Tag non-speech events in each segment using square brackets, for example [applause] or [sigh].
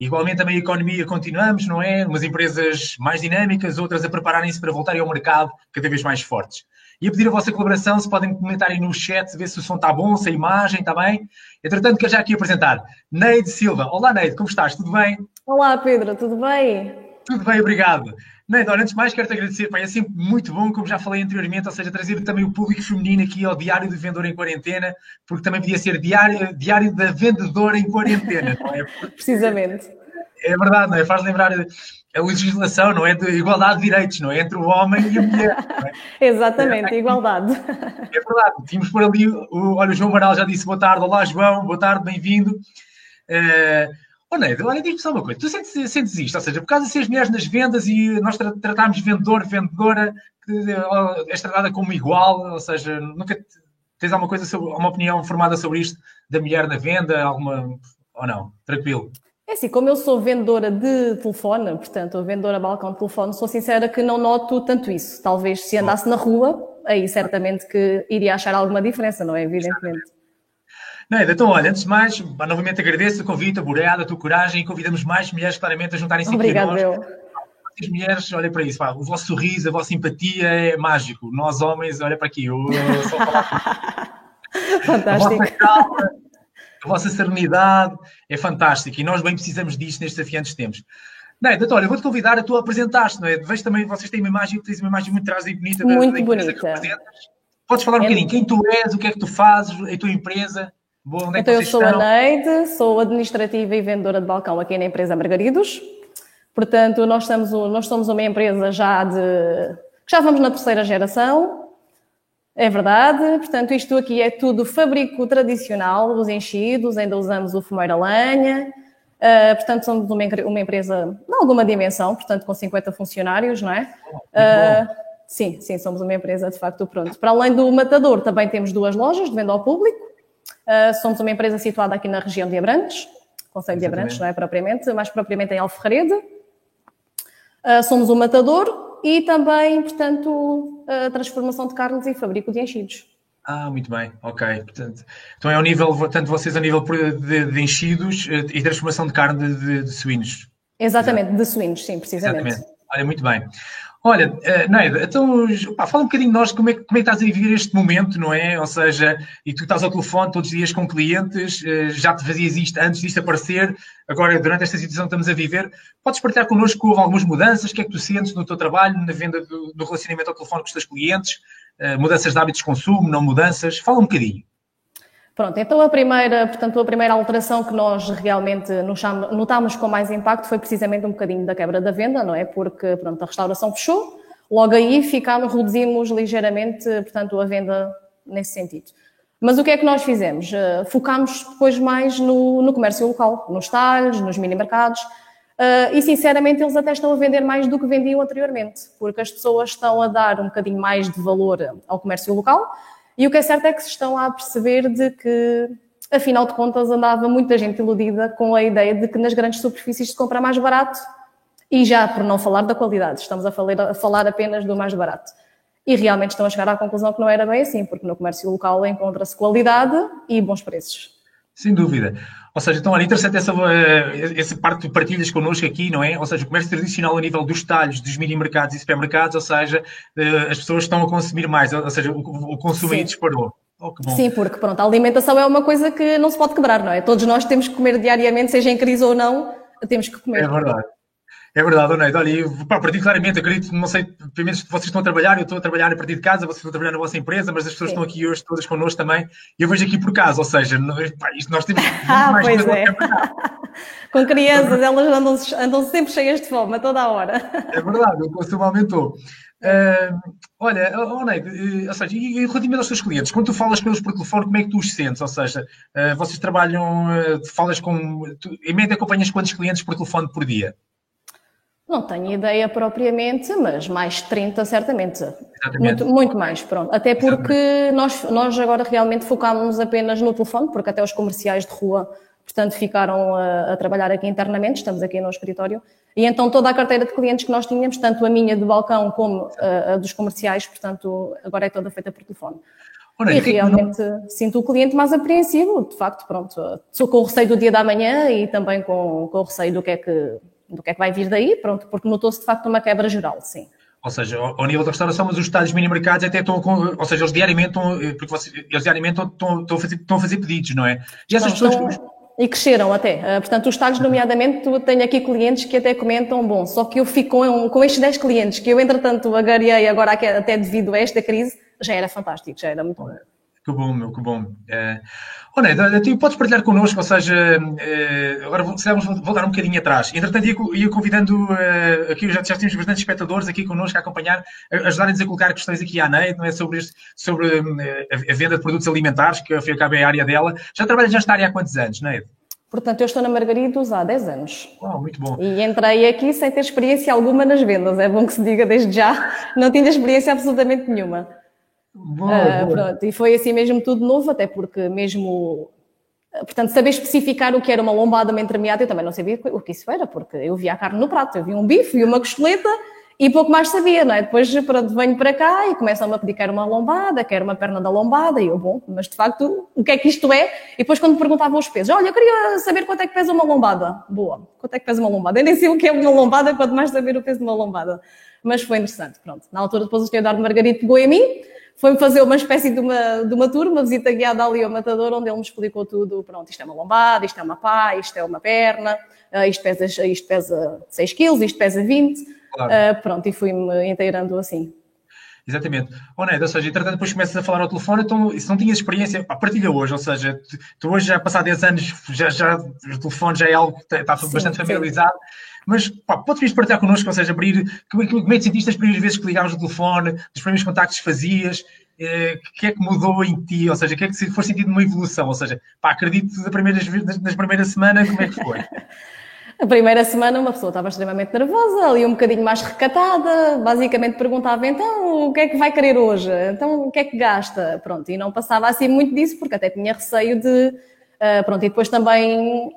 Igualmente também a economia continuamos, não é? Umas empresas mais dinâmicas, outras a prepararem-se para voltarem ao mercado cada vez mais fortes. E a pedir a vossa colaboração, se podem comentar aí no chat, ver se o som está bom, se a imagem está bem. Entretanto, quero já aqui apresentar Neide Silva. Olá, Neide, como estás? Tudo bem? Olá, Pedro, tudo bem? Tudo bem, obrigado. Neide, olha, antes de mais, quero-te agradecer. Pai, é sempre muito bom, como já falei anteriormente, ou seja, trazer também o público feminino aqui ao Diário do Vendedor em Quarentena, porque também podia ser Diário, diário da Vendedora em Quarentena, não é? [laughs] Precisamente é verdade, não é? Faz lembrar a legislação, não é? De igualdade de direitos, não é? Entre o homem e a mulher. É? [laughs] Exatamente, é, igualdade. [laughs] É verdade. Tínhamos por ali, o, olha, o João Maral já disse boa tarde. Olá, João, boa tarde, bem-vindo. Uh, Oh, Neide, olha, diz-me só uma coisa. Tu sentes, sentes isto? Ou seja, por causa de seres mulheres nas vendas e nós tra tratarmos vendedor, vendedora, és tratada como igual, ou seja, nunca tens alguma coisa, sobre, uma opinião formada sobre isto da mulher na venda, alguma, ou não? Tranquilo. É assim, como eu sou vendedora de telefone, portanto, vendedora balcão de telefone, sou sincera que não noto tanto isso. Talvez se andasse na rua, aí certamente que iria achar alguma diferença, não é? Evidentemente. Não, então, olha, antes de mais, novamente agradeço o convite, a boreada, a tua coragem e convidamos mais mulheres claramente a juntarem-se aqui a nós. Eu. As mulheres, olha para isso, pá, o vosso sorriso, a vossa empatia é mágico. Nós, homens, olha para aqui, eu, só falar [laughs] Fantástico. A calma, a vossa serenidade é fantástica e nós bem precisamos disto nestes desafiantes tempos. Não, então, olha, vou-te convidar, a tu apresentaste, não é? Vejo também, vocês têm uma imagem, tens uma imagem muito traz e bonita da, muito da bonita. que. Podes falar um é bocadinho quem tu és, o que é que tu fazes, a tua empresa? Boa, é então, eu sou estão? a Neide, sou administrativa e vendedora de balcão aqui na empresa Margaridos. Portanto, nós, estamos, nós somos uma empresa já de. Já vamos na terceira geração, é verdade, portanto, isto aqui é tudo fabrico tradicional, os enchidos, ainda usamos o fumeiro a lenha, uh, portanto, somos uma, uma, empresa de alguma dimensão, portanto, com 50 funcionários, não é? Uh, sim, sim, somos uma empresa de facto pronto. Para além do matador, também temos duas lojas de venda ao público, uh, somos uma empresa situada aqui na região de Abrantes, Conselho de Abrantes, não é propriamente, mais propriamente em Alferrede. somos o matador, e também, portanto, a transformação de carnes e fabrico de enchidos. Ah, muito bem, ok. Portanto, então é ao nível, portanto, vocês a nível de, de enchidos eh, e transformação de carne de, de suínos. Exatamente, de suínos, sim, precisamente. Exatamente. Olha, muito bem. Olha, uh, então pá, fala um bocadinho de nós como é, como é que estás a viver este momento, não é? Ou seja, e tu estás ao telefone todos os dias com clientes, uh, já te fazias isto antes disto aparecer, agora durante esta situação que estamos a viver. Podes partilhar connosco houve algumas mudanças, o que é que tu sentes no teu trabalho, na venda do, do relacionamento ao telefone com os teus clientes, uh, mudanças de hábitos de consumo, não mudanças? Fala um bocadinho. Pronto, então a primeira, portanto, a primeira alteração que nós realmente notámos com mais impacto foi precisamente um bocadinho da quebra da venda, não é? Porque, pronto, a restauração fechou, logo aí ficámos, reduzimos ligeiramente, portanto, a venda nesse sentido. Mas o que é que nós fizemos? Uh, focámos depois mais no, no, comércio local, nos talhos, nos mini-mercados, uh, e sinceramente eles até estão a vender mais do que vendiam anteriormente, porque as pessoas estão a dar um bocadinho mais de valor ao comércio local, e o que é certo é que se estão a perceber de que, afinal de contas, andava muita gente iludida com a ideia de que nas grandes superfícies se compra mais barato e já por não falar da qualidade, estamos a falar, a falar apenas do mais barato. E realmente estão a chegar à conclusão que não era bem assim, porque no comércio local encontra-se qualidade e bons preços. Sem dúvida. Ou seja, então, olha, interessante essa, eh, essa parte que partilhas connosco aqui, não é? Ou seja, o comércio tradicional a nível dos talhos, dos mini-mercados e supermercados, ou seja, eh, as pessoas estão a consumir mais, ou seja, o, consumo aí disparou. Oh, Sim, porque pronto, a alimentação é uma coisa que não se pode quebrar, não é? Todos nós temos que comer diariamente, seja em crise ou não, temos que comer. É verdade. É verdade, Neide. Olha, eu, pá, claramente, acredito, não sei, primeiro vocês estão a trabalhar, eu estou a trabalhar a partir de casa, vocês estão a trabalhar na vossa empresa, mas as pessoas Sim. estão aqui hoje todas connosco também, eu vejo aqui por casa, ou seja, pá, isto nós temos [laughs] ah, mais pois é. [laughs] Com crianças, elas andam, andam sempre cheias de fome a toda a hora. [laughs] É verdade, o consumo aumentou. Uh, olha, oh, Neide, uh, ou seja, e, e relativamente aos teus clientes, quando tu falas com eles por telefone, como é que tu os sentes? Ou seja, uh, vocês trabalham, uh, falas com, tu, em média acompanhas quantos clientes por telefone por dia? Não tenho ideia propriamente, mas mais 30 certamente. Muito, muito mais, pronto. Até porque nós, nós agora realmente focámos apenas no telefone, porque até os comerciais de rua, portanto, ficaram a, a, trabalhar aqui internamente, estamos aqui no escritório, e então toda a carteira de clientes que nós tínhamos, tanto a minha de balcão como a, a dos comerciais, portanto, agora é toda feita por telefone. Olha, e realmente não... sinto o cliente mais apreensivo, de facto, pronto. Sou com o receio do dia da manhã e também com, com o receio do que, é que, do que é que vai vir daí, pronto, porque notou-se de facto uma quebra geral, sim. Ou seja, ao, nível da restauração, mas os estádios mini-mercados até estão, com, ou seja, eles diariamente estão, porque vocês, eles diariamente estão, estão, a fazer, estão a fazer pedidos, não é? E essas pessoas... Estão... E cresceram até. Uh, portanto, os talhos, nomeadamente, tenho aqui clientes que até comentam, bom, só que eu fico com, com estes 10 clientes que eu, entretanto, agariei agora até devido a esta crise, já era fantástico, já era muito bom. Que bom, meu, que bom. É... Oh, Neide, tu podes partilhar connosco, ou seja, é... agora vamos voltar um bocadinho atrás. Entretanto, ia, ia convidando, é... aqui já, já temos bastantes espectadores aqui connosco a acompanhar, ajudarem-nos a colocar questões aqui à Neide, não é? sobre, este, sobre é, a, a, venda de produtos alimentares, que foi a área dela. Já trabalhas nesta área há quantos anos, Neide? Portanto, eu estou na Margaridos há 10 anos. Oh, muito bom. E entrei aqui sem ter experiência alguma nas vendas, é bom que se diga desde já. Não tinha experiência absolutamente nenhuma. Boa, uh, boa. E foi assim mesmo tudo novo, até porque mesmo Portanto, saber especificar o que era uma lombada, uma entremeada, eu também não sabia o que isso era, porque eu via a carne no prato, eu via um bife e uma costeleta e pouco mais sabia, não é? Depois pronto, venho para cá e começam-me a pedir que era uma lombada, que era uma perna da lombada, e eu, bom, mas de facto, o que é que isto é? E depois quando me perguntavam os pesos, olha, eu queria saber quanto é que pesa uma lombada. Boa, quanto é que pesa uma lombada? Eu nem sei o que é uma lombada, quanto mais saber o peso de uma lombada. Mas foi interessante, pronto. Na altura depois o senhor Eduardo Margarito pegou em mim, foi-me fazer uma espécie de uma, de uma tour, uma visita guiada ali ao matador, onde ele me explicou tudo. Pronto, isto é uma lombada, isto é uma pá, isto é uma perna, uh, isto, pesa, isto pesa 6 quilos, isto pesa 20. Claro. Uh, pronto, e fui-me inteirando assim. Exatamente. Oh, Ned, ou seja, entretanto depois começas a falar ao telefone, então se não tinhas experiência, pá, partilha hoje, ou seja, tu, tu hoje já passar 10 anos, já, já, o telefone já é algo que está sim, bastante familiarizado, sim. Mas pá, podes partilhar connosco, ou seja, abrir, como, como é que sentiste as primeiras vezes que ligavas o telefone, os primeiros contactos que fazias, eh, o que é que mudou em ti, ou seja, o que é que foi sentido uma evolução, ou seja, pá, acredito nas, nas primeiras semanas, como é que foi? [laughs] A primeira semana uma pessoa estava extremamente nervosa, ali um bocadinho mais recatada, basicamente perguntava então o que é que vai querer hoje? Então o que é que gasta? Pronto, e não passava assim muito disso porque até tinha receio de, uh, pronto, e depois também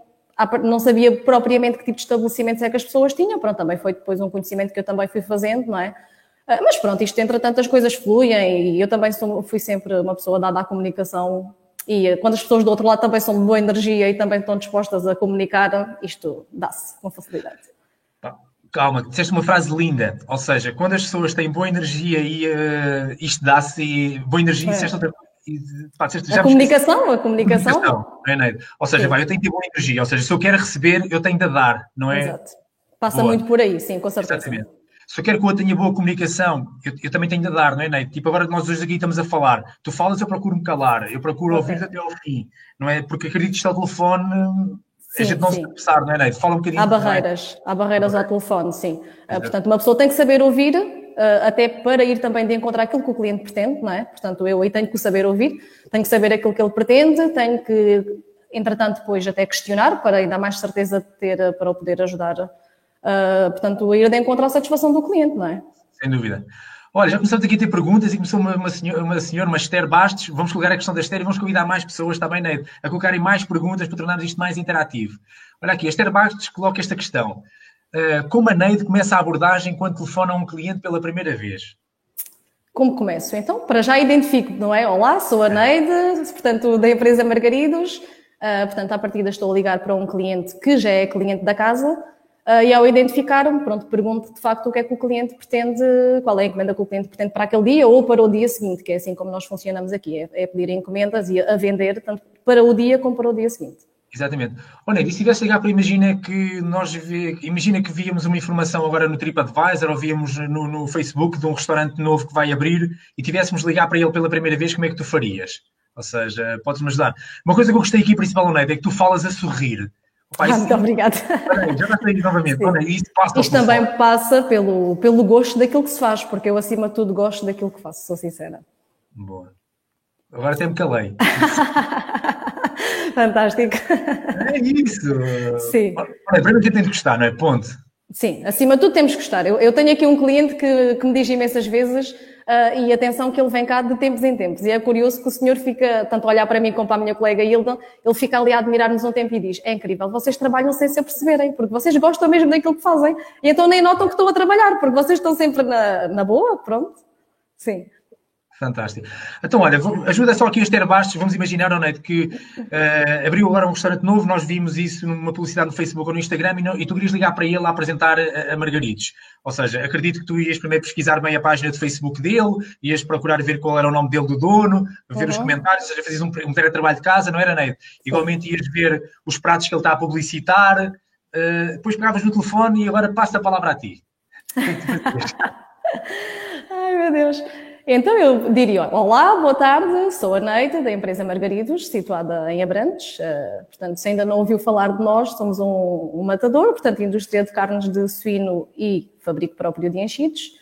não sabia propriamente que tipo de estabelecimentos é que as pessoas tinham, pronto, também foi depois um conhecimento que eu também fui fazendo, não é? Uh, mas pronto, isto entretanto as coisas fluem e eu também sou, fui sempre uma pessoa dada à comunicação e quando as pessoas do outro lado também são de boa energia e também estão dispostas a comunicar, isto dá-se com facilidade. Calma, disseste uma frase linda, ou seja, quando as pessoas têm boa energia e uh, isto dá-se, boa energia, é. disseste outra Pá, disseste, a, comunicação, a comunicação, a comunicação. É, ou seja, vai, eu tenho que ter boa energia, ou seja, se eu quero receber, eu tenho de dar, não é? Exato. Passa boa. muito por aí, sim, com certeza. Exatamente se eu quero que outro tenha boa comunicação, eu, eu, também tenho de dar, não é, Ney? Tipo, agora nós hoje aqui estamos a falar, tu falas, eu procuro me calar, eu procuro okay. ouvir até ao fim, não é? Porque acredito que o telefone, sim, a gente não sim. se apressar, não é, Ney? Fala um bocadinho. Há barreiras, é? há barreiras ao telefone, sim. Uh, portanto, uma pessoa tem que saber ouvir, até para ir também de encontrar aquilo que o cliente pretende, não é? Portanto, eu aí tenho que saber ouvir, tenho que saber aquilo que ele pretende, tenho que, entretanto, depois até questionar, para ainda mais certeza ter, para o poder ajudar uh, portanto, ir de encontro à satisfação do cliente, não é? Sem dúvida. Olha, já começamos aqui a ter perguntas e começou uma, uma, senhora, uma senhora, uma Esther Bastos. Vamos colocar a questão da Esther e vamos convidar mais pessoas também né, a colocarem mais perguntas para tornarmos isto mais interativo. Olha aqui, a Esther Bastos coloca esta questão. Uh, como a Neide começa a abordagem quando telefona a um cliente pela primeira vez? Como começo? Então, para já identifico, não é? Olá, sou a Neide, portanto, da empresa Margaridos. Uh, portanto, à partida estou a ligar para um cliente que já é cliente da casa Uh, e ao identificar-me, pronto, pergunto de facto o que é que o cliente pretende, qual é a encomenda que o cliente pretende para aquele dia ou para o dia seguinte, que é assim como nós funcionamos aqui, é, é pedir encomendas e a vender tanto para o dia como para o dia seguinte. Exatamente. Olha, e se tivesse ligar para, imagina que nós, imagina que víamos uma informação agora no TripAdvisor ou víamos no, no Facebook de um restaurante novo que vai abrir e tivéssemos ligar para ele pela primeira vez, como é que tu farias? Ou seja, podes-me ajudar. Uma coisa que eu gostei aqui, principalmente, é que tu falas a sorrir. Pai, ah, muito obrigada. Já vai novamente. Olha, isto passa isto também passa pelo, pelo gosto daquilo que se faz, porque eu, acima de tudo, gosto daquilo que faço, sou sincera. Boa. Agora até me calei. [laughs] Fantástico. É isso. Sim. Olha, primeiro que tem de gostar, não é? Ponto. Sim, acima de tudo temos que gostar. Eu, eu tenho aqui um cliente que, que me diz imensas vezes Uh, e atenção que ele vem cá de tempos em tempos. E é curioso que o senhor fica, tanto a olhar para mim como para a minha colega Hilda, ele fica ali a admirar-nos um tempo e diz: É incrível, vocês trabalham sem se aperceberem, porque vocês gostam mesmo daquilo que fazem. E então nem notam que estão a trabalhar, porque vocês estão sempre na, na boa, pronto. Sim. Fantástico. Então, olha, ajuda só aqui a Esther Bastos. Vamos imaginar, Oneide, que uh, abriu agora um restaurante novo. Nós vimos isso numa publicidade no Facebook ou no Instagram e, não, e tu querias ligar para ele a apresentar a, a, Margaridos. Ou seja, acredito que tu ias primeiro pesquisar bem a página do Facebook dele, ias procurar ver qual era o nome dele do dono, ver uhum. os comentários, ou seja, fazias um, um teletrabalho de casa, não era, Neide? Igualmente ias ver os pratos que ele está a publicitar, uh, depois pegavas no telefone e agora passa a palavra a ti. [laughs] Ai, meu Deus. Então eu diria: Olá, boa tarde, sou a Neide, da empresa Margaridos, situada em Abrantes. Uh, portanto, se ainda não ouviu falar de nós, somos um, um, matador, portanto, indústria de carnes de suíno e fabrico próprio de enchidos.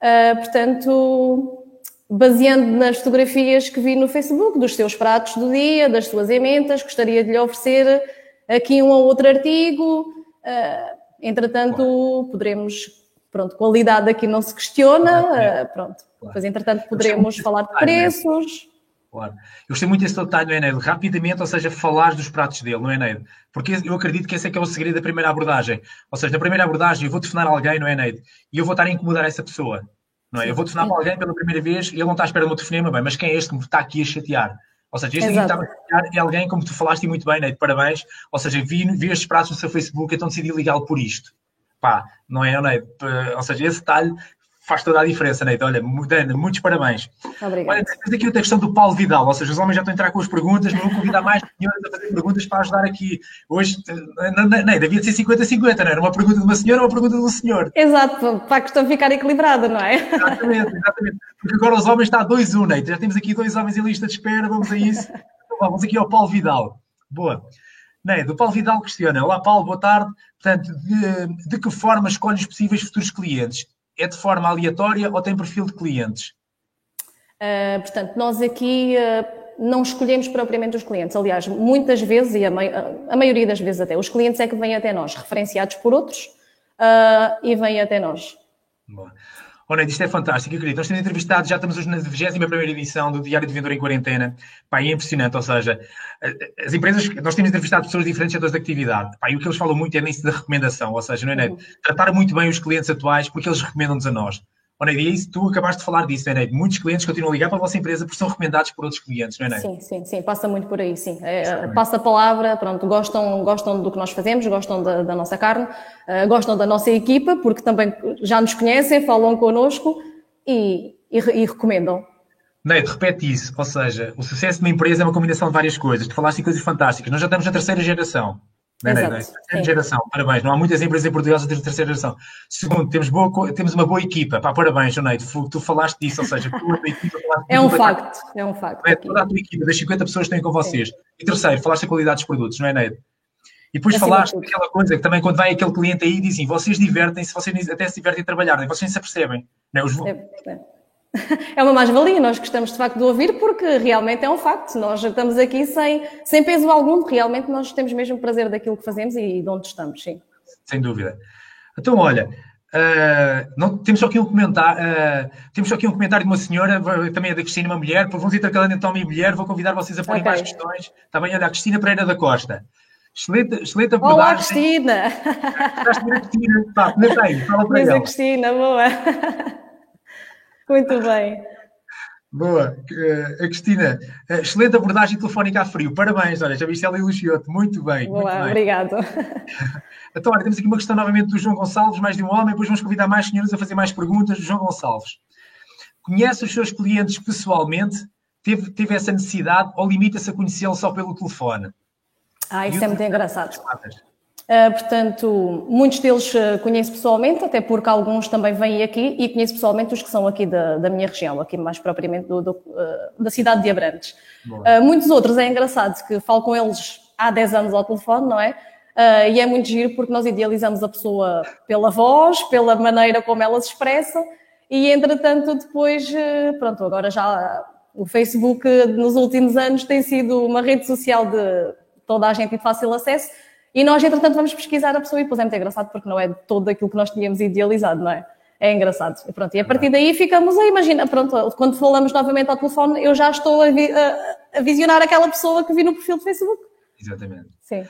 Uh, portanto, baseando nas fotografias que vi no Facebook, dos seus pratos do dia, das suas emendas, gostaria de lhe oferecer aqui um ou outro artigo. Uh, entretanto, poderemos, pronto, qualidade aqui não se questiona, pronto Claro. Depois, entretanto, poderemos falar de preços. Claro. Eu gostei muito desse detalhe, não é, Neide? Rapidamente, ou seja, falar dos pratos dele, não é, Neide? Porque eu acredito que esse é que é o segredo da primeira abordagem. Ou seja, na primeira abordagem eu vou telefonar alguém, não é, Neide? E eu vou estar a incomodar essa pessoa. Não é? Eu vou telefonar para alguém pela primeira vez e ele não está à espera do meu telefonema, bem, mas quem é este que me está aqui a chatear? Ou seja, este Exato. que está a chatear é alguém, como tu falaste muito bem, Neide, parabéns. Ou seja, vi, vi estes pratos no seu Facebook, então decidi ligá-lo por isto. Pá, não é, Neide? Ou seja, esse detalhe faz toda a diferença, Neide. Olha, Dana, muitos parabéns. Obrigada. Olha, temos aqui outra questão do Paulo Vidal, ou seja, os homens já estão a entrar com as perguntas, mas vou convidar mais senhoras a fazer perguntas para ajudar aqui. Hoje, Neide, devia de ser 50-50, não era? Uma pergunta de uma senhora ou uma pergunta de um senhor. Exato, para a questão ficar equilibrada, não é? Exatamente, exatamente. Porque agora os homens está 2-1, Neide. Já temos aqui dois homens em lista de espera, vamos a isso. [laughs] Então, vamos aqui ao Paulo Vidal. Boa. Neide, o Paulo Vidal questiona. Olá, Paulo, boa tarde. Portanto, de, de que forma escolhes possíveis futuros clientes? é de forma aleatória ou tem perfil de clientes? Uh, portanto, nós aqui uh, não escolhemos propriamente os clientes. Aliás, muitas vezes, e a, a, maioria das vezes até, os clientes é que vêm até nós, referenciados por outros, uh, e vêm até nós. Boa. Olha, isto é fantástico, querido. Nós temos entrevistado, já estamos hoje na 21 edição do Diário de Vendedor em Quarentena. Pá, é impressionante, ou seja, as empresas, nós temos entrevistado pessoas de diferentes setores de atividade. Pá, e o que eles falam muito é nisso da recomendação, ou seja, não é, uhum. tratar muito bem os clientes atuais porque eles recomendam-nos a nós. Olha, e é isso, tu acabaste de falar disso, Neide. Muitos clientes continuam a ligar para a vossa empresa porque são recomendados por outros clientes, não é, Neide? Sim, sim, sim, passa muito por aí, sim. É, passa a palavra, pronto, gostam, gostam do que nós fazemos, gostam da, da nossa carne, uh, gostam da nossa equipa, porque também já nos conhecem, falam connosco e, e, e recomendam. Neide, repete isso, ou seja, o sucesso de uma empresa é uma combinação de várias coisas. Tu falaste em coisas fantásticas. Nós já estamos na terceira geração. Não, não, não. Terceira geração, parabéns. Não há muitas empresas em Portugal a ter terceira geração. Segundo, temos, boa, temos uma boa equipa. Pá, parabéns, Neide. Tu falaste disso, ou seja, tu, a equipa. É um facto, é um facto. É, toda a tua equipa, das 50 pessoas que têm com vocês. Sim. E terceiro, falaste da qualidade dos produtos, não é, Neide? E depois assim falaste aquela coisa que também quando vai aquele cliente aí dizem, vocês divertem-se, vocês até se divertem a trabalhar, vocês nem se apercebem. Não é? Os... é, é. [laughs] É uma mais-valia, nós gostamos de facto de ouvir porque realmente é um facto. Nós estamos aqui sem, sem peso algum, realmente nós temos mesmo prazer daquilo que fazemos e de onde estamos, sim. Sem dúvida. Então, olha, uh, não, temos só aqui um comentário, uh, temos só aqui um comentário de uma senhora, também é da Cristina, uma mulher, vamos intercalando então homem e mulher, vou convidar vocês a porem okay. mais questões. Está bem, olha, a Cristina Pereira da Costa. Excelente, excelente abordagem. Olá, Cristina! Estás Cristina? Tá, comenta aí, fala [laughs] para ela. Cristina, boa. Muito bem. Boa. Uh, Cristina, uh, excelente abordagem telefónica a frio. Parabéns, olha, já viste ela elogiou-te. Muito bem. Boa, muito bem. obrigado. [laughs] então, olha, temos aqui uma questão novamente do João Gonçalves, mais de um homem, depois vamos convidar mais senhores a fazer mais perguntas. João Gonçalves, conhece os seus clientes pessoalmente? Teve, teve essa necessidade ou limita-se a conhecê-los só pelo telefone? Ah, isso e é muito engraçado. Portanto, muitos deles uh, conheço pessoalmente, até porque alguns também vêm aqui e conheço pessoalmente os que são aqui da, da minha região, aqui mais propriamente do, do, uh, da cidade de Abrantes. muitos outros é engraçado que falo com eles há 10 anos ao telefone, não é? e é muito giro porque nós idealizamos a pessoa pela voz, pela maneira como ela se expressa e entretanto depois, pronto, agora já o Facebook nos últimos anos tem sido uma rede social de toda a gente de fácil acesso e nós, entretanto, vamos pesquisar a pessoa e depois é muito engraçado porque não é todo aquilo que nós tínhamos idealizado, não é? É engraçado. E, pronto, e a partir daí ficamos a imaginar, pronto, quando falamos novamente ao telefone, eu já estou a, vi, a, a, visionar aquela pessoa que vi no perfil do Facebook. Exatamente. Sim.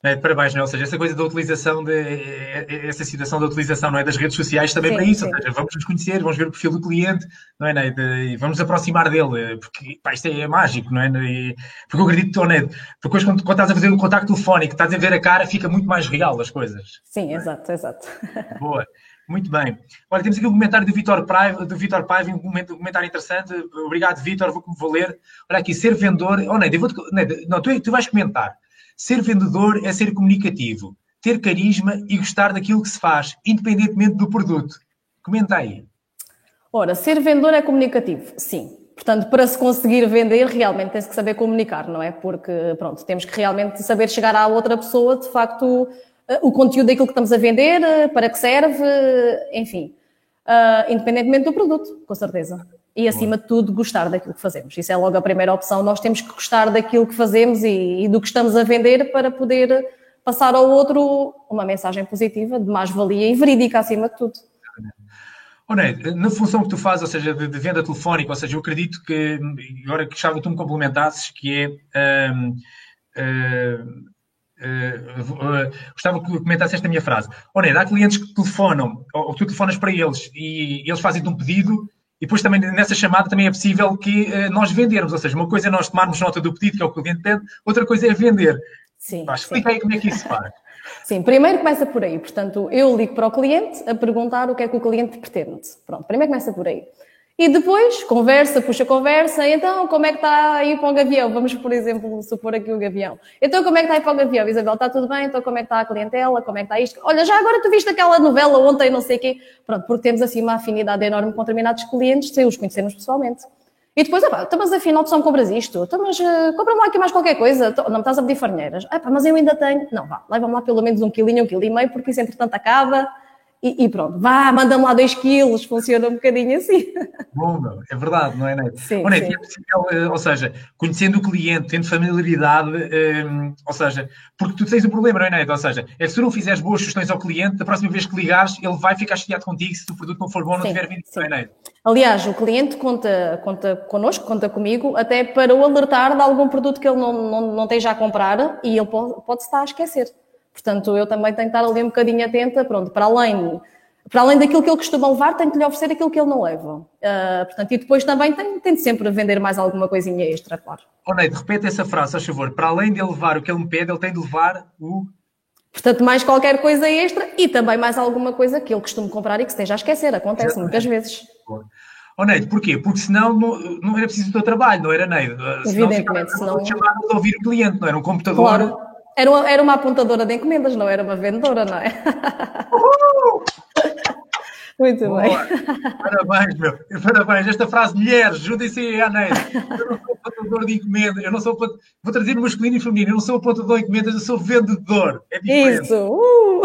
É, parabéns, não é? Ou seja, essa coisa da utilização, de, é, é, essa situação da utilização não é, das redes sociais também sim, para isso, sim. ou seja, vamos nos conhecer, vamos ver o perfil do cliente, não é? Não é? De, vamos nos aproximar dele, porque pá, isto é, mágico, não é? E, porque eu acredito que, né, porque depois quando, quando, estás a fazer o um contacto telefónico, estás a ver a cara, fica muito mais real as coisas. Sim, exato, exato. [laughs] Boa. Muito bem. Olha, temos aqui um comentário do Vitor Paiva, do Vitor Paiva, um comentário interessante. Obrigado, Vitor, vou, vou ler. Olha aqui, ser vendedor. Oh, Neide, vou Neide, não, tu, tu vais comentar. Ser vendedor é ser comunicativo, ter carisma e gostar daquilo que se faz, independentemente do produto. Comenta aí. Ora, ser vendedor é comunicativo, sim. Portanto, para se conseguir vender, realmente tem-se que saber comunicar, não é? Porque, pronto, temos que realmente saber chegar à outra pessoa, de facto, eh, o conteúdo daquilo que estamos a vender, eh, para que serve, enfim. Uh, independentemente do produto, com certeza. E, acima de tudo, gostar daquilo que fazemos. Isso é logo a primeira opção. Nós temos que gostar daquilo que fazemos e, e do que estamos a vender para poder passar ao outro uma mensagem positiva, de mais-valia e verídica, acima de tudo. Oh, na função que tu fazes, ou seja, de, de, venda telefónica, ou seja, eu acredito que, agora que gostava que tu me complementasses, que é. Um, uh, Uh, uh, gostava que comentasse esta minha frase. Ora, há clientes que telefonam, ou tu telefonas para eles e eles fazem-te um pedido e depois também nessa chamada também é possível que uh, nós vendermos, ou seja, uma coisa é nós tomarmos nota do pedido que é o que o cliente pede, outra coisa é vender. Sim. Pá, explica aí como é que isso faz. [laughs] Sim, primeiro começa por aí. Portanto, eu ligo para o cliente a perguntar o que é que o cliente pretende. Pronto, primeiro começa por aí. E depois, conversa, puxa conversa, então como é que está aí para o Gavião? Vamos, por exemplo, supor aqui o Gavião. Então como é que está aí para o Gavião? Isabel, está tudo bem? Então como é que está a clientela? Como é que está isto? Olha, já agora tu viste aquela novela ontem, não sei o quê. Pronto, porque temos assim uma afinidade enorme com determinados clientes, sem os conhecermos pessoalmente. E depois, ah, pá, mas afinal tu só me compras isto, então, mas uh, compra-me lá aqui mais qualquer coisa, não me estás a pedir farinheiras. Ah, pá, mas eu ainda tenho. Não, vá, leva-me lá pelo menos um quilinho, um quilo e meio, porque isso entretanto acaba e, e, pronto, vá, manda-me lá dois quilos, funciona um bocadinho assim. [laughs] Bom, é verdade, não é, Neto? Sim, oh, Neto, sim. É possível, eh, ou seja, conhecendo o cliente, tendo familiaridade, um, eh, ou seja, porque tu tens um problema, não é, Neto? Ou seja, é que se tu não fizeres boas sugestões ao cliente, da próxima vez que ligares, ele vai ficar chateado contigo se o produto não for bom, não sim, tiver vindo, não é, Neto? Aliás, o cliente conta, conta connosco, conta comigo, até para o alertar de algum produto que ele não, não, não esteja a comprar e ele pode, pode estar a esquecer. Portanto, eu também tenho que estar ali um bocadinho atenta, pronto, para além, para além daquilo que ele costuma levar, tenho que lhe oferecer aquilo que ele não leva. Uh, portanto, e depois também tenho, tenho sempre vender mais alguma coisinha extra, claro. Oh, Neide, repete essa frase, a favor. Para além de ele levar o que ele me pede, ele tem de levar o... Portanto, mais qualquer coisa extra e também mais alguma coisa que ele costuma comprar e que esteja a esquecer. Acontece muitas vezes. Oh, Neide, porquê? Porque senão não, não era preciso o teu trabalho, não era, Neide? Evidentemente, senão... Chamar de ouvir o cliente, não era um computador... Claro. Era uma, era uma apontadora de encomendas, não era uma vendedora, não é? Uhul! Muito Boa. bem. Parabéns, meu. Parabéns. Esta frase, mulheres, juntem-se aí à Neide. Eu não sou apontador de encomendas, eu não sou. Vou trazer no masculino e feminino. Eu não sou apontador de encomendas, eu sou vendedor. É diferente. Isso. Uh.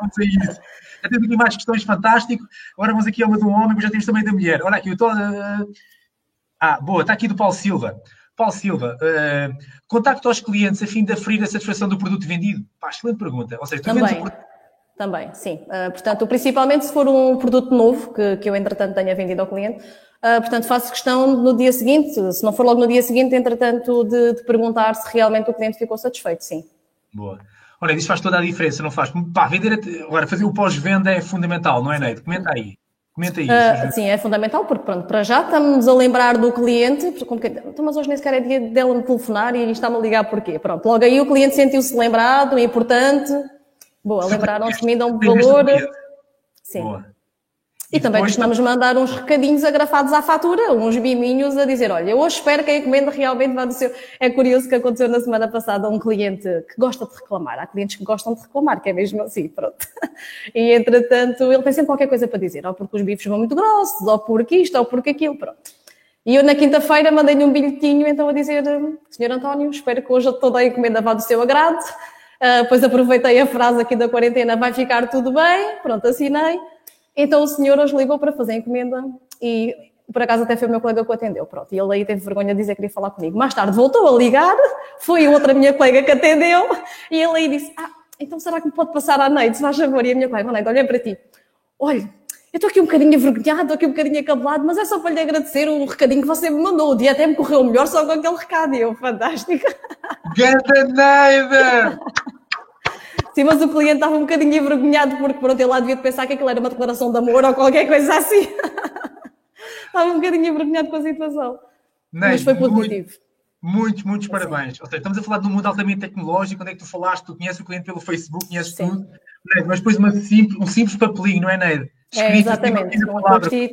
Vamos a isso. Já temos aqui mais questões fantásticas. Agora vamos aqui a uma do homem, mas já temos também da mulher. Olha aqui, eu estou. Uh... Ah, boa, está aqui do Paulo Silva. Paulo Silva, uh, contacto aos clientes a fim de aferir a satisfação do produto vendido? Pá, excelente pergunta. Ou seja, tu Também. vendes o também, sim. Uh, portanto, principalmente se for um produto novo que, que eu, entretanto, tenha vendido ao cliente, uh, portanto, faço questão no dia seguinte, se não for logo no dia seguinte, entretanto, de, de perguntar se realmente o cliente ficou satisfeito, sim. Boa. Olha, isso faz toda a diferença, não faz? Pá, vender, agora, fazer o pós-venda é fundamental, não é, Neide? Comenta aí. Comenta aí. Uh, sim, é fundamental, porque pronto, para já estamos a lembrar do cliente, porque, então, mas hoje nem sequer é dia dela me telefonar e está-me a ligar porquê? Pronto, logo aí o cliente sentiu-se lembrado, importante, Boa, lembraram-se de mim, dão um valor. Sim. Boa. E, também costumamos mandar uns recadinhos agrafados à fatura, uns biminhos a dizer, olha, eu hoje espero que a encomenda realmente vá do seu... É curioso que aconteceu na semana passada um cliente que gosta de reclamar. Há clientes que gostam de reclamar, que é mesmo assim, pronto. E, entretanto, ele tem sempre qualquer coisa para dizer, ou porque os bifes vão muito grossos, ou porque isto, ou porque aquilo, pronto. E eu, na quinta-feira, mandei-lhe um bilhetinho, então, a dizer, Senhor António, espero que hoje toda a encomenda vá do seu agrado, Uh, depois aproveitei a frase aqui da quarentena, vai ficar tudo bem, pronto, assinei. Então o senhor hoje ligou para fazer a encomenda e por acaso até foi o meu colega que o atendeu, pronto. E ele aí teve vergonha de dizer que queria falar comigo. Mais tarde voltou a ligar, foi outra minha colega que atendeu e ele aí disse, ah, então será que me pode passar à noite, se faz favor? E a minha colega, Neide, olha para ti, olha, eu estou aqui um bocadinho envergonhado, estou aqui um bocadinho acabulado, mas é só para lhe agradecer o recadinho que você me mandou. O dia até me correu melhor só com aquele recado. E eu, fantástico. Ganda Neida! [laughs] Sim, mas o cliente estava um bocadinho envergonhado porque, pronto, ele lá devia pensar que aquilo era uma declaração de amor ou qualquer coisa assim. [laughs] estava um bocadinho envergonhado com a situação. Mas foi positivo. Muitos, muitos parabéns. Ou seja, estamos a falar de um mundo altamente tecnológico, onde é que tu falaste, tu conheces o cliente pelo Facebook, conheces Sim. tudo, mas depois uma simples, um simples papelinho, não é, Neide? É, exatamente. Um palavra, sim,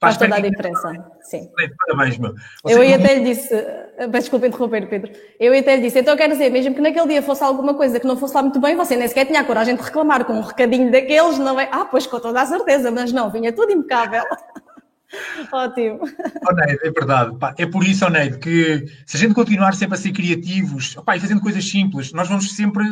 Assinado, Faz toda a diferença. Sim. Parabéns, meu. Ou eu seja, até lhe disse, peço desculpa interromper, Pedro. Eu até lhe disse, então quero dizer, mesmo que naquele dia fosse alguma coisa que não fosse lá muito bem, você nem sequer tinha a coragem de reclamar com um recadinho daqueles, não é? Ah, pois com toda a certeza, mas não, vinha tudo impecável. [laughs] Ótimo. Oh, Neide, é verdade. Pá, é por isso, oh, Neide, que se a gente continuar sempre a ser criativos pá, e fazendo coisas simples, nós vamos sempre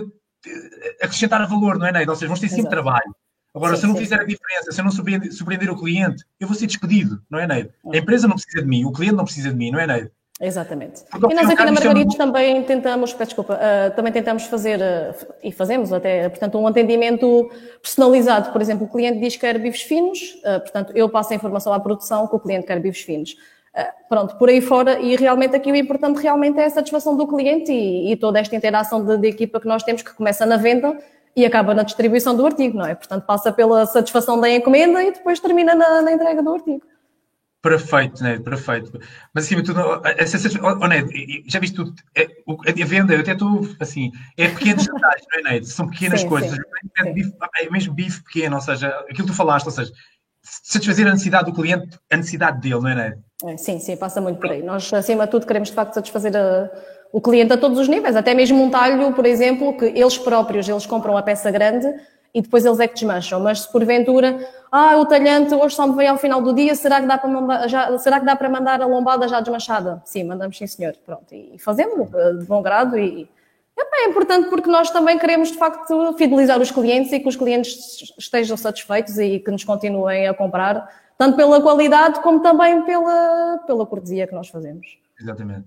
eh, acrescentar valor, não é, Neide? Ou seja, vamos ter sempre Exato. trabalho. Agora, sim, se eu não sim. fizer a diferença, se eu não surpreender, surpreender, o cliente, eu vou ser despedido, não é, Neide? A empresa não precisa de mim, o cliente não precisa de mim, não é, Neide? Exatamente. Porque, e nós aqui na Margaridos chama... também tentamos, peço desculpa, uh, também tentamos fazer, uh, e fazemos até, portanto, um atendimento personalizado. Por exemplo, o cliente diz que quer bifes finos, uh, portanto, eu passo a informação à produção que o cliente quer bifes finos. pronto, por aí fora, e realmente aqui o importante realmente é a satisfação do cliente e, e toda esta interação de, de equipa que nós temos, que começa na venda e acaba na distribuição do artigo, não é? Portanto, passa pela satisfação da encomenda e depois termina na, na entrega do artigo. Perfeito, Ned, perfeito. Mas acima de tudo, essa, oh, Ned, já viste tudo? É, a venda, eu até estou assim, é pequenos detalhes, não é, Ned? São pequenas sim, coisas. Sim, é, bife, é mesmo bife pequeno, ou seja, aquilo que tu falaste, ou seja, satisfazer a necessidade do cliente, a necessidade dele, não é, Ned? É, sim, sim, passa muito por aí. Nós, acima de tudo, queremos de facto satisfazer a o cliente a todos os níveis, até mesmo um talho, por exemplo, que eles próprios, eles compram a peça grande e depois eles é que desmancham, mas se porventura, ah, o talhante hoje só me veio ao final do dia, será que dá para mandar, já, será que dá para mandar a lombada já desmanchada? Sim, mandamos sim senhor, pronto, e fazemos de bom grado e é importante porque nós também queremos de facto fidelizar os clientes e que os clientes estejam satisfeitos e que nos continuem a comprar, tanto pela qualidade como também pela, pela cortesia que nós fazemos. Exatamente.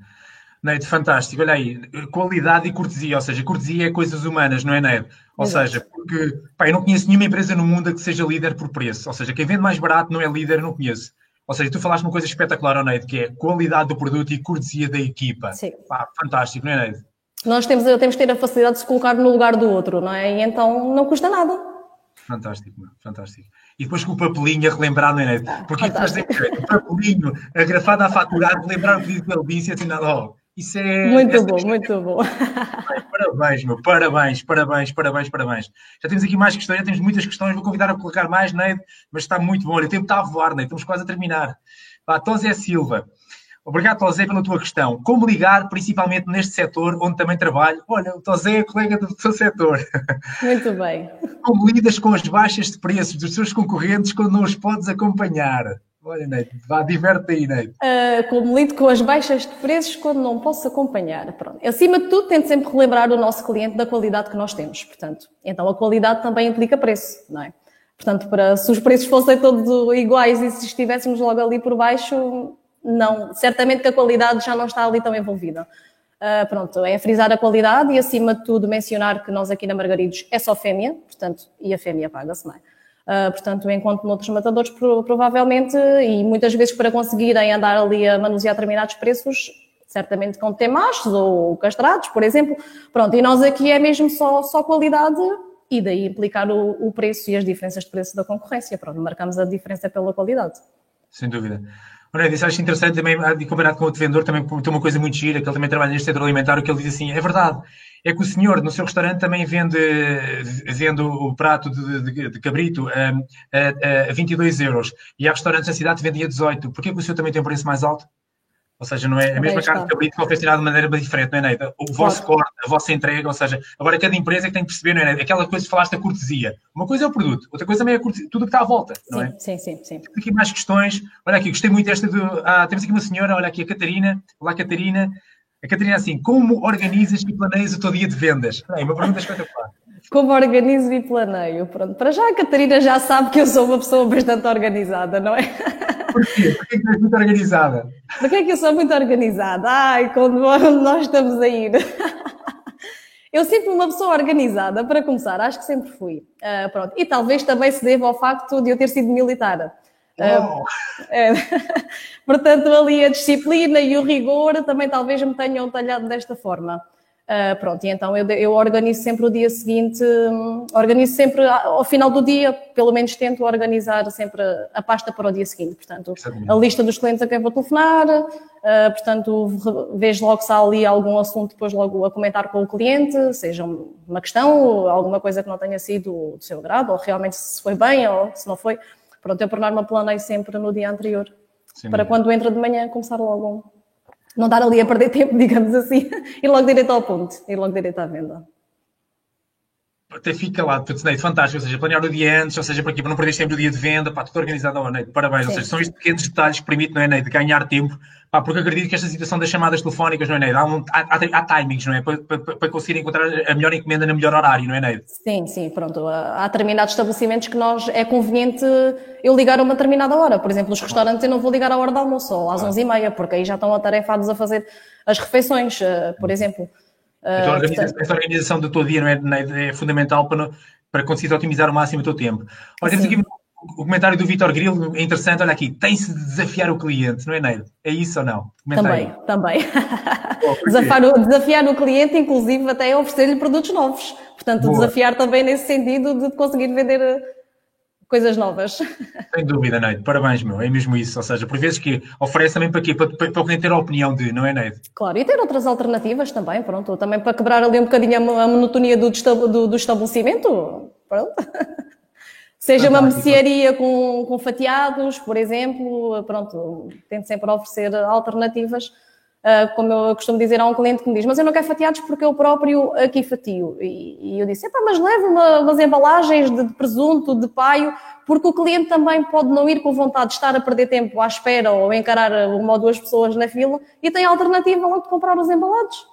Neide, fantástico. Olha aí, qualidade e cortesia, ou seja, cortesia é coisas humanas, não é, Neide? Ou Exato. seja, porque pá, eu não conheço nenhuma empresa no mundo que seja líder por preço. Ou seja, quem vende mais barato não é líder, não conheço. Ou seja, tu falaste uma coisa espetacular, oh, Neide, que é qualidade do produto e cortesia da equipa. Sim. Pá, fantástico, não é, Neide? Nós temos, temos que ter a facilidade de se colocar no lugar do outro, não é? E então não custa nada. Fantástico, fantástico. E depois com o papelinho a relembrar, não é, Neide? Porque depois o papelinho agrafado à a relembrar o pedido disse e assim, oh, isso é. Muito é bom, muito bom. Parabéns, meu, parabéns, parabéns, parabéns, parabéns. Já temos aqui mais questões, já temos muitas questões, vou convidar a colocar mais, Neide, mas está muito bom. O tempo está a voar, Neide, estamos quase a terminar. Vá, Tosé Silva. Obrigado, Tosé, pela tua questão. Como ligar, principalmente neste setor onde também trabalho? Olha, o Tosé é colega do teu setor. [laughs] Muito bem. Como lidas com as baixas de preços dos seus concorrentes quando não os podes acompanhar? Olha, Neide, vá, diverte aí, Neide. Uh, como lido com as baixas de preços quando não posso acompanhar. Pronto. Acima de tudo, tento sempre relembrar o nosso cliente da qualidade que nós temos. Portanto, então a qualidade também implica preço, não é? Portanto, para, se os preços fossem todos iguais e se estivéssemos logo ali por baixo, não. Certamente que a qualidade já não está ali tão envolvida. Uh, pronto, é frisar a qualidade e, acima de tudo, mencionar que nós aqui na Margaridos é só fêmea, portanto, e a fêmea paga-se, não é? Uh, portanto, enquanto noutros matadores, provavelmente, e muitas vezes para conseguirem andar ali a manusear determinados preços, certamente com ter machos ou castrados, por exemplo. Pronto, e nós aqui é mesmo só, só qualidade e daí implicar o, o preço e as diferenças de preço da concorrência. Pronto, marcamos a diferença pela qualidade. Sem dúvida. Olha, acho interessante também, de combinar com outro vendedor, também tem uma coisa muito gira, que ele também trabalha neste setor alimentar, o que ele diz assim, é verdade, é que o senhor no seu restaurante também vende, vende o prato de, de, de cabrito a, a, a 22 euros e há restaurantes na cidade que vendem a 18. Porquê que o senhor também tem um preço mais alto? Ou seja, não é a mesma carne de cabrito que oferecerá de maneira diferente, não é, Neida? O vosso corte, a vossa entrega, ou seja, agora cada empresa é que tem que perceber, não é, Neida? Aquela coisa que falaste da cortesia. Uma coisa é o produto, outra coisa também é cortesia, tudo o que está à volta, não é? Sim, sim, sim. Temos aqui mais questões. Olha aqui, gostei muito desta do. Ah, temos aqui uma senhora, olha aqui a Catarina. Olá, Catarina. A Catarina, assim, como organizas e planeias o teu dia de vendas? É uma pergunta espetacular. Como organizo e planeio? Pronto, para já a Catarina já sabe que eu sou uma pessoa bastante organizada, não é? Porquê? Porquê que és muito organizada? Porquê que eu sou muito organizada? Ai, quando [laughs] nós estamos a ir. Eu sempre uma pessoa organizada, para começar, acho que sempre fui. Uh, pronto. E talvez também se deva ao facto de eu ter sido militar. Uh, é, [laughs] portanto, ali a disciplina e o rigor também talvez me tenham talhado desta forma. Uh, pronto, e então eu, eu, organizo sempre o dia seguinte, um, organizo sempre ao final do dia, pelo menos tento organizar sempre a pasta para o dia seguinte. Portanto, a lista dos clientes a quem vou telefonar, uh, portanto, vejo logo se há ali algum assunto depois logo a comentar com o cliente, seja uma questão, alguma coisa que não tenha sido do seu agrado, ou realmente se foi bem ou se não foi. Pronto, eu por norma planeio sempre no dia anterior, Sim, para quando entra de manhã começar logo não estar ali a perder tempo, [laughs] digamos assim, e logo direito ao ponto, e logo direito à venda. Até fica lá, fantástico, ou seja, planear o dia antes, ou seja, para aqui, para não perder tempo do dia de venda, pá, tudo organizado, oh, Neide, parabéns, Sim. ou seja, são estes pequenos detalhes que permitem, não é, Neide, ganhar tempo Pá, porque acredito que esta situação das chamadas telefónicas, não é, Neide? Há, um, há, há, timings, não é? Para, para, para, conseguir encontrar a melhor encomenda no melhor horário, não é, Neide? Sim, sim, pronto. Há determinados estabelecimentos que nós é conveniente eu ligar a uma determinada hora. Por exemplo, os restaurantes eu não vou ligar à hora do almoço, ou às onze 11h30, porque aí já estão atarefados a fazer as refeições, por exemplo. Então, organização, essa organização do teu dia não é, é, fundamental para, para conseguir otimizar ao máximo o teu tempo. Olha, temos aqui o comentário do Vitor Grilo é interessante. Olha aqui, tem-se de desafiar o cliente, não é, Neide? É isso ou não? Também, também. [laughs] Desafiar, o, desafiar o cliente, inclusive, até oferecer-lhe produtos novos. Portanto, Boa. desafiar também nesse sentido de conseguir vender eh, coisas novas. [laughs] Sem dúvida, Neide. Parabéns, meu. É mesmo isso. Ou seja, por vezes que oferece também para quê? Para, para, para o cliente ter a opinião de, não é, Neide? Claro, e ter outras alternativas também, pronto. Também para quebrar ali um bocadinho a monotonia do, do, do estabelecimento. Pronto. [laughs] Seja uma mercearia com, com fatiados, por exemplo, pronto, tento sempre oferecer alternativas. Uh, como eu costumo dizer a um cliente que me diz, mas eu não quero fatiados porque eu próprio aqui fatio. E, e eu disse, mas leve uma, umas embalagens de, de, presunto, de paio, porque o cliente também pode não ir com vontade de estar a perder tempo à espera ou encarar uma ou duas pessoas na fila e tem a alternativa logo de comprar os embalados.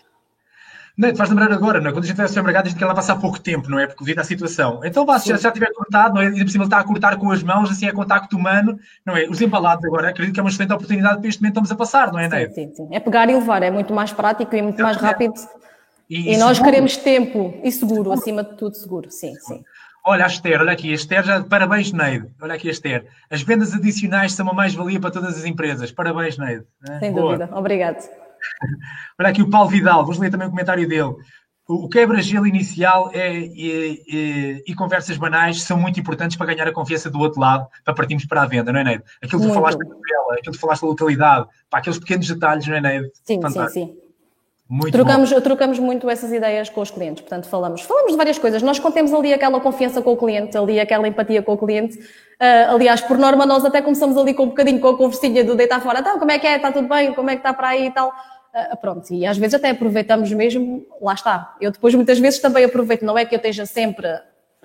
Não, te faz lembrar agora, não é? quando a gente vai ao supermercado, a gente quer lá passar pouco tempo, não é? Porque devido à situação. Então, vá, se já, já tiver cortado, não é? E por cima está a cortar com as mãos, assim é contacto humano, não é? Os embalados agora, acredito que é uma excelente oportunidade para este momento estamos a passar, não é, Sim, sim, sim. É pegar e levar, é muito mais prático e muito mais rápido. E, e nós queremos tempo e seguro, seguro, acima de tudo seguro, sim, sim. Olha a Esther, olha aqui, a Esther, já, parabéns, Neide. Olha aqui a Esther. As vendas adicionais são uma mais-valia para todas as empresas. Parabéns, Neide. Sem Boa. dúvida, obrigado. [laughs] Olha aqui o Paulo Vidal, vamos ler também o comentário dele o quebra-gelo inicial é, é, é, e conversas banais são muito importantes para ganhar a confiança do outro lado, para partirmos para a venda, não é, Neide? Aquilo que tu falaste da tabela, aquilo que tu falaste da localidade, para aqueles pequenos detalhes, não é, Neide? Sim, Fantástico. sim, sim. Muito trocamos, bom. trocamos muito essas ideias com os clientes, portanto, falamos, falamos de várias coisas. Nós contemos ali aquela confiança com o cliente, ali aquela empatia com o cliente. Uh, aliás, por norma, nós até começamos ali com um bocadinho com a conversinha do deitar fora, então, como é que é? Está tudo bem? Como é que está para aí e tal? Uh, pronto, e às vezes até aproveitamos mesmo, lá está. Eu depois muitas vezes também aproveito, não é que eu esteja sempre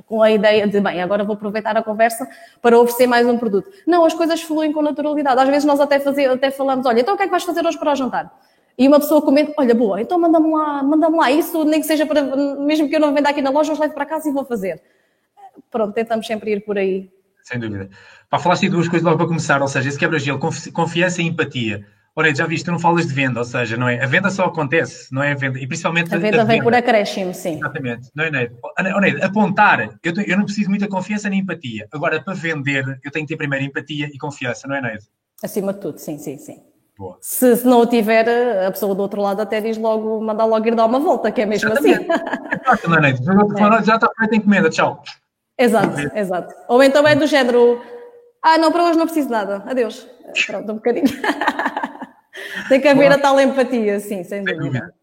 com a ideia de, bem, agora vou aproveitar a conversa para oferecer mais um produto. Não, as coisas fluem com naturalidade. Às vezes nós até, fazer, até falamos, olha, então o que é que vais fazer hoje para o jantar? E uma pessoa comenta, olha, boa, então manda-me lá, manda-me lá isso, nem que seja para, mesmo que eu não venda aqui na loja, eu levo para casa e vou fazer. Pronto, tentamos sempre ir por aí. Sem dúvida. Para falaste de duas coisas logo para começar, ou seja, esse quebra-gelo, confiança e empatia. Ora, já viste, tu não falas de venda, ou seja, não é? A venda só acontece, não é a venda. E principalmente a venda a vem venda. por acréscimo, sim. Exatamente. Não é, Neide? Neide, apontar, eu, eu não preciso muita confiança nem empatia. Agora, para vender, eu tenho que ter primeiro empatia e confiança, não é, Neide? Acima de tudo, sim, sim, sim. Boa. Se, se, não o tiver, a pessoa do outro lado até diz logo, manda logo ir dar uma volta, que é mesmo Exatamente. assim. Exato, não é, Neide? É. Já está feita a encomenda, tchau. Exato, exato. Ou então é do género, ah, não, para hoje não preciso nada, adeus. Pronto, um bocadinho. [laughs] Tem que haver Boa. a tal empatia, sim, sem dúvida. dúvida.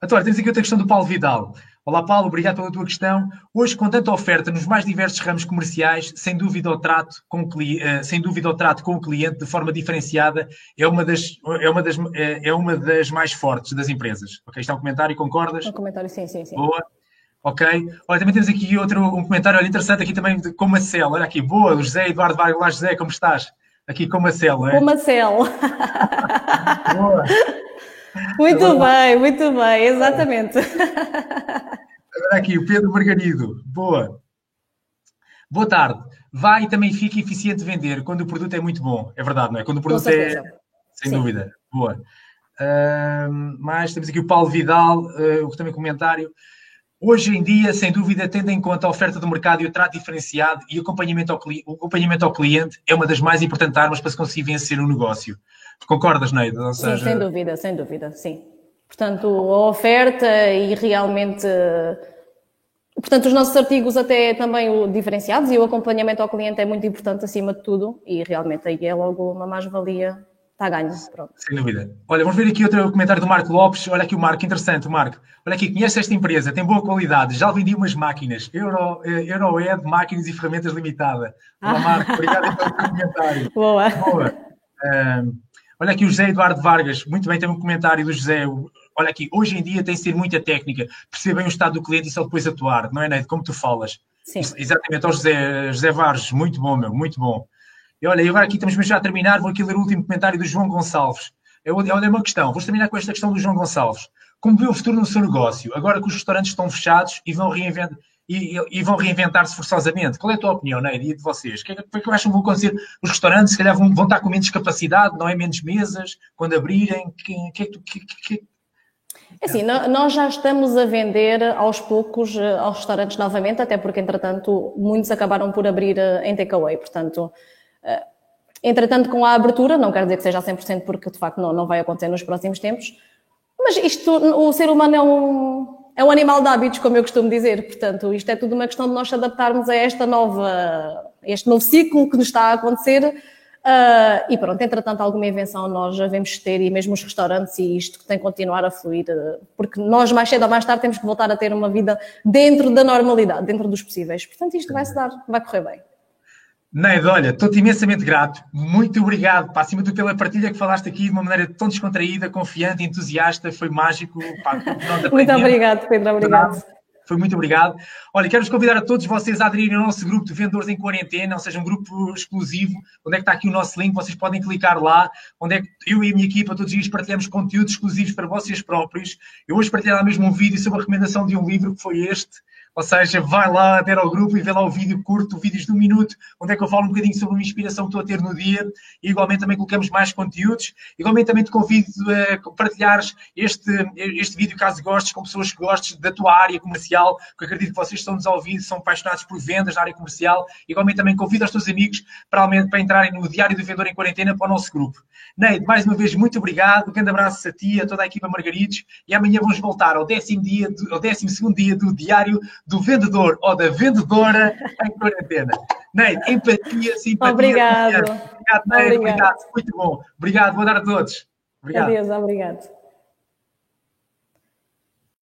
Agora, temos aqui outra questão do Paulo Vidal. Olá, Paulo, obrigado pela tua questão. Hoje, com tanta oferta nos mais diversos ramos comerciais, sem dúvida o trato com o, uh, sem dúvida o trato com o cliente de forma diferenciada é uma das, é uma das, é, é uma das mais fortes das empresas. Ok, está um comentário, concordas? Um comentário, sim, sim, sim. Boa. Ok. Olha, também temos aqui outro um comentário olha, interessante aqui também com a Marcelo. Olha aqui, boa, José Eduardo Vargas José, como estás? Aqui com Marcelo, é? Com Marcelo. muito Agora, bem, muito bem, exatamente. Agora aqui, o Pedro Margarido. Boa. Boa tarde. Vai e também fica eficiente vender quando o produto é muito bom. É verdade, não é? Quando o produto é. Sem Sim. dúvida. Boa. Uh, mais temos aqui o Paulo Vidal, uh, o que também comentário. Hoje em dia, sem dúvida, tendo em conta a oferta do mercado e o trato diferenciado e o acompanhamento ao, o acompanhamento ao cliente, é uma das mais importantes armas para se conseguir vencer um negócio. Concordas, Neide? Ou seja... Sim, sem dúvida, sem dúvida, sim. Portanto, a oferta e realmente. Portanto, os nossos artigos até também diferenciados e o acompanhamento ao cliente é muito importante acima de tudo e realmente aí é logo uma mais-valia está ganho. Pronto. Sem dúvida. Olha, vamos ver aqui outro comentário do Marco Lopes. Olha aqui o Marco, interessante, o Marco. Olha aqui, conhece esta empresa, tem boa qualidade, já vendi umas máquinas, Euro, eh, Euroed, máquinas e ferramentas limitada. Olá, Marco, obrigado pelo [laughs] comentário. Boa. Boa. olha aqui o José Eduardo Vargas, muito bem, tem um comentário do José. Olha aqui, hoje em dia tem de ser muita técnica, perceber bem o estado do cliente e só depois atuar, não é, Neide? Como tu falas. Sim. Exatamente, ao José, José Vargas, muito bom, meu, muito bom. E olha, e agora aqui estamos mesmo já a terminar, vou aqui ler o último comentário do João Gonçalves. É olha uma questão, vou terminar com esta questão do João Gonçalves. Como vê o futuro no seu negócio, agora que os restaurantes estão fechados e vão reinventar, e, e, vão reinventar-se forçosamente. Qual é a tua opinião, Neide, e de vocês? O que é que, é que acham que vão acontecer? Os restaurantes, se calhar, vão, vão, estar com menos capacidade, não é? Menos mesas, quando abrirem? Que, que, que, que, é assim, nós já estamos a vender aos poucos eh, aos restaurantes novamente, até porque, entretanto, muitos acabaram por abrir eh, em takeaway. Portanto, entretanto, com a abertura, não quero dizer que seja a 100%, porque de facto não, não vai acontecer nos próximos tempos, mas isto, o ser humano é um, é um animal de hábitos, como eu costumo dizer. Portanto, isto é tudo uma questão de nós adaptarmos a esta nova, este novo ciclo que nos está a acontecer. Uh, e pronto, entretanto, alguma invenção nós já devemos ter, e mesmo os restaurantes, e isto tem que continuar a fluir, porque nós, mais cedo ou mais tarde, temos que voltar a ter uma vida dentro da normalidade, dentro dos possíveis. Portanto, isto vai se dar, vai correr bem. Neide, olha, estou-te imensamente grato. Muito obrigado, pá, acima de tudo pela partilha que falaste aqui de uma maneira tão descontraída, confiante, entusiasta. Foi mágico. Pá, [laughs] muito obrigado, Pedro. Obrigado. Foi muito obrigado. Olha, quero-vos convidar a todos vocês a aderirem ao nosso grupo de vendedores em quarentena, ou seja, um grupo exclusivo. Onde é que está aqui o nosso link? Vocês podem clicar lá. Onde é que eu e a minha equipa todos os dias partilhamos conteúdos exclusivos para vocês próprios. Eu hoje partilhar mesmo um vídeo sobre a recomendação de um livro que foi este. Ou seja, vai lá até ao grupo e vê lá o vídeo curto, vídeos de um minuto, onde é que eu falo um bocadinho sobre a inspiração que estou a ter no dia. E igualmente também colocamos mais conteúdos. Igualmente também te convido a partilhares este, este vídeo, caso gostes, com pessoas que gostes da tua área comercial, porque acredito que vocês estão nos a ouvir, são apaixonados por vendas na área comercial. Igualmente também convido os teus amigos para, para entrarem no Diário do Vendedor em Quarentena para o nosso grupo. Neide, mais uma vez, muito obrigado. Um grande abraço a ti, a toda a equipa Margaridos. E amanhã vamos voltar ao décimo, dia, ao décimo segundo dia do Diário do vendedor ou da vendedora em quarentena. Neide, empatia, simpatia. Obrigado. Obrigado, Neide. Obrigado. Muito bom. Obrigado. Boa tarde a todos. Obrigado. Adeus, obrigado.